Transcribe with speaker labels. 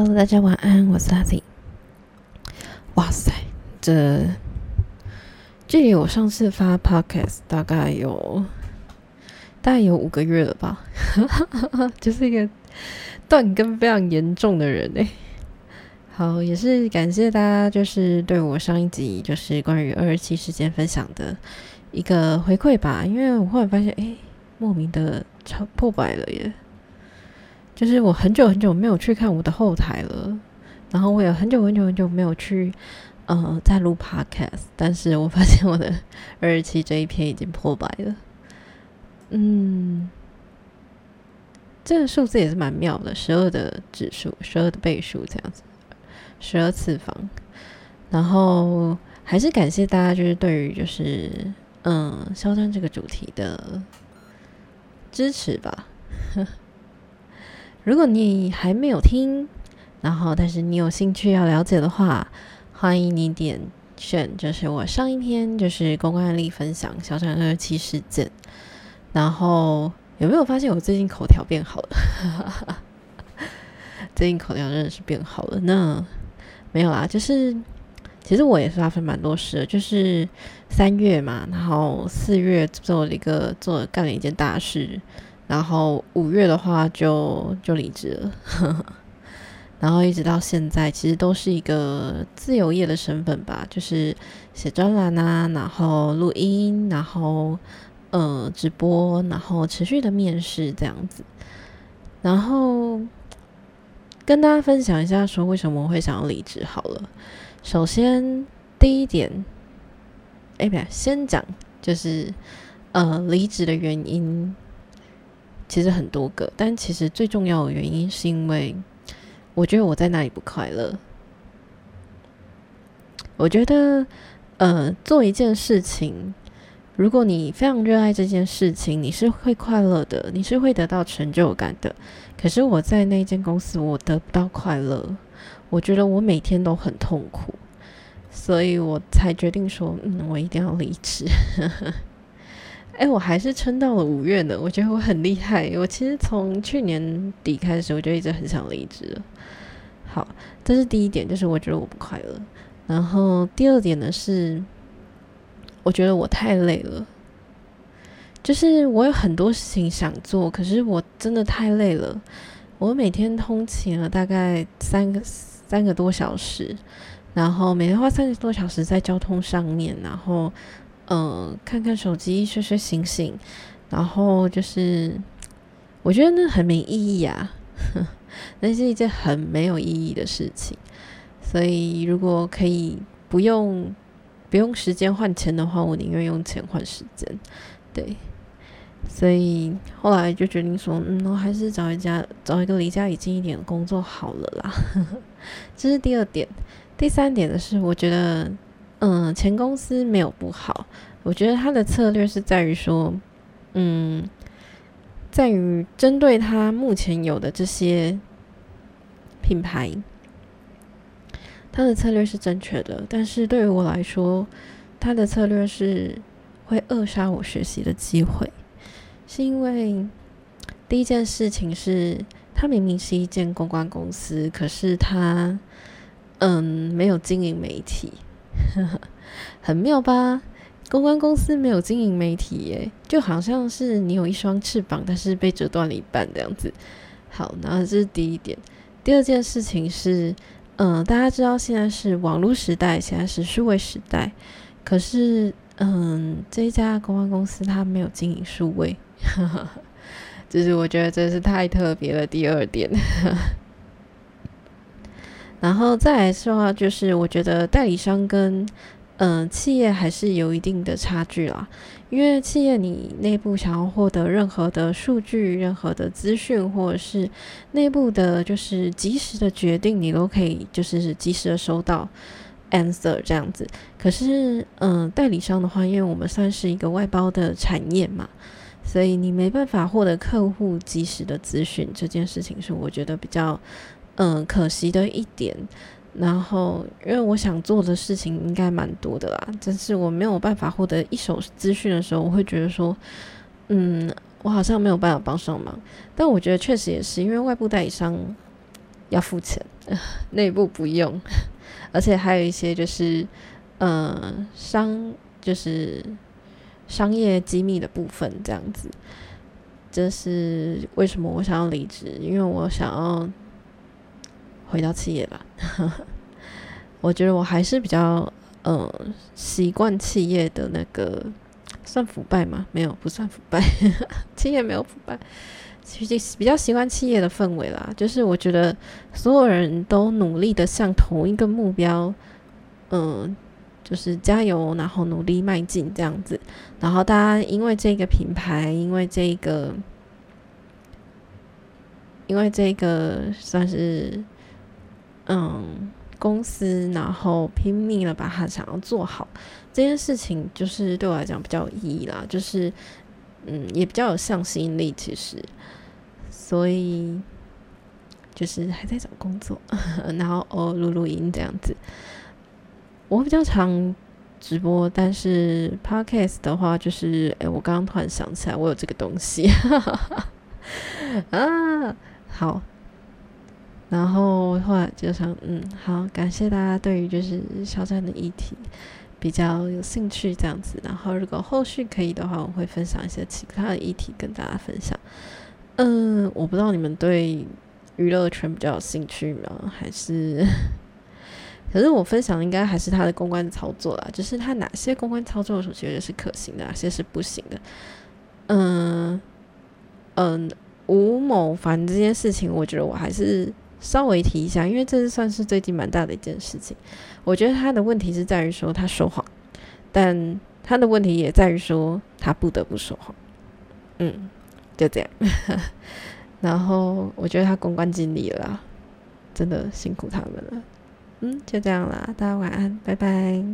Speaker 1: Hello，大家晚安，我是阿 Z。哇塞，这距离我上次发 Podcast 大概有大概有五个月了吧，就是一个断更非常严重的人哎。好，也是感谢大家，就是对我上一集就是关于二十七时间分享的一个回馈吧，因为我忽然发现，哎，莫名的超破百了耶。就是我很久很久没有去看我的后台了，然后我也很久很久很久没有去，呃，在录 podcast，但是我发现我的二十七这一篇已经破百了，嗯，这个数字也是蛮妙的，十二的指数，十二的倍数这样子，十二次方，然后还是感谢大家，就是对于就是嗯，肖战这个主题的支持吧。如果你还没有听，然后但是你有兴趣要了解的话，欢迎你点选，就是我上一篇就是公关案例分享小产二七事件。然后有没有发现我最近口条变好了？最近口条真的是变好了。那没有啦，就是其实我也是发生蛮多事的，就是三月嘛，然后四月做了一个做干了一件大事。然后五月的话就就离职了，然后一直到现在，其实都是一个自由业的身份吧，就是写专栏啊，然后录音，然后呃直播，然后持续的面试这样子。然后跟大家分享一下，说为什么我会想要离职好了。首先第一点，哎，不对，先讲就是呃离职的原因。其实很多个，但其实最重要的原因是因为我觉得我在那里不快乐。我觉得，呃，做一件事情，如果你非常热爱这件事情，你是会快乐的，你是会得到成就感的。可是我在那间公司，我得不到快乐，我觉得我每天都很痛苦，所以我才决定说，嗯，我一定要离职。哎，我还是撑到了五月呢，我觉得我很厉害。我其实从去年底开始，我就一直很想离职。好，这是第一点，就是我觉得我不快乐。然后第二点呢是，我觉得我太累了。就是我有很多事情想做，可是我真的太累了。我每天通勤了大概三个三个多小时，然后每天花三个多小时在交通上面，然后。嗯，看看手机，睡睡醒醒，然后就是，我觉得那很没意义啊，那是一件很没有意义的事情。所以，如果可以不用不用时间换钱的话，我宁愿用钱换时间。对，所以后来就决定说，嗯，我还是找一家找一个离家里近一点的工作好了啦。这是第二点，第三点的是，我觉得。嗯，前公司没有不好，我觉得他的策略是在于说，嗯，在于针对他目前有的这些品牌，他的策略是正确的。但是对于我来说，他的策略是会扼杀我学习的机会，是因为第一件事情是，他明明是一间公关公司，可是他嗯没有经营媒体。很妙吧？公关公司没有经营媒体耶，就好像是你有一双翅膀，但是被折断了一半这样子。好，然后这是第一点。第二件事情是，嗯，大家知道现在是网络时代，现在是数位时代，可是，嗯，这一家公关公司它没有经营数位，就是我觉得这是太特别了。第二点。然后再来说，就是我觉得代理商跟嗯企业还是有一定的差距啦。因为企业你内部想要获得任何的数据、任何的资讯，或者是内部的，就是及时的决定，你都可以就是及时的收到 answer 这样子。可是嗯代理商的话，因为我们算是一个外包的产业嘛，所以你没办法获得客户及时的资讯，这件事情是我觉得比较。嗯，可惜的一点，然后因为我想做的事情应该蛮多的啦，但是我没有办法获得一手资讯的时候，我会觉得说，嗯，我好像没有办法帮上忙。但我觉得确实也是，因为外部代理商，要付钱，内部不用，而且还有一些就是呃商就是商业机密的部分这样子。这是为什么我想要离职？因为我想要回到企业吧。我觉得我还是比较呃习惯企业的那个算腐败吗？没有，不算腐败，企业没有腐败。其实比较习惯企业的氛围啦，就是我觉得所有人都努力的向同一个目标，嗯，就是加油，然后努力迈进这样子。然后大家因为这个品牌，因为这个，因为这个算是嗯公司，然后拼命的把它想要做好这件事情，就是对我来讲比较有意义啦，就是嗯也比较有向心力，其实，所以就是还在找工作，然后哦录录音这样子，我比较常。直播，但是 podcast 的话，就是哎，我刚刚突然想起来，我有这个东西。啊，好，然后后来就想，嗯，好，感谢大家对于就是肖战的议题比较有兴趣这样子，然后如果后续可以的话，我会分享一些其他的议题跟大家分享。嗯，我不知道你们对娱乐圈比较有兴趣吗？还是？可是我分享的应该还是他的公关操作啦，就是他哪些公关操作我觉得是可行的，哪些是不行的。嗯嗯，吴某凡这件事情，我觉得我还是稍微提一下，因为这是算是最近蛮大的一件事情。我觉得他的问题是在于说他说谎，但他的问题也在于说他不得不说谎。嗯，就这样。然后我觉得他公关尽力了，真的辛苦他们了。嗯，就这样啦，大家晚安，拜拜。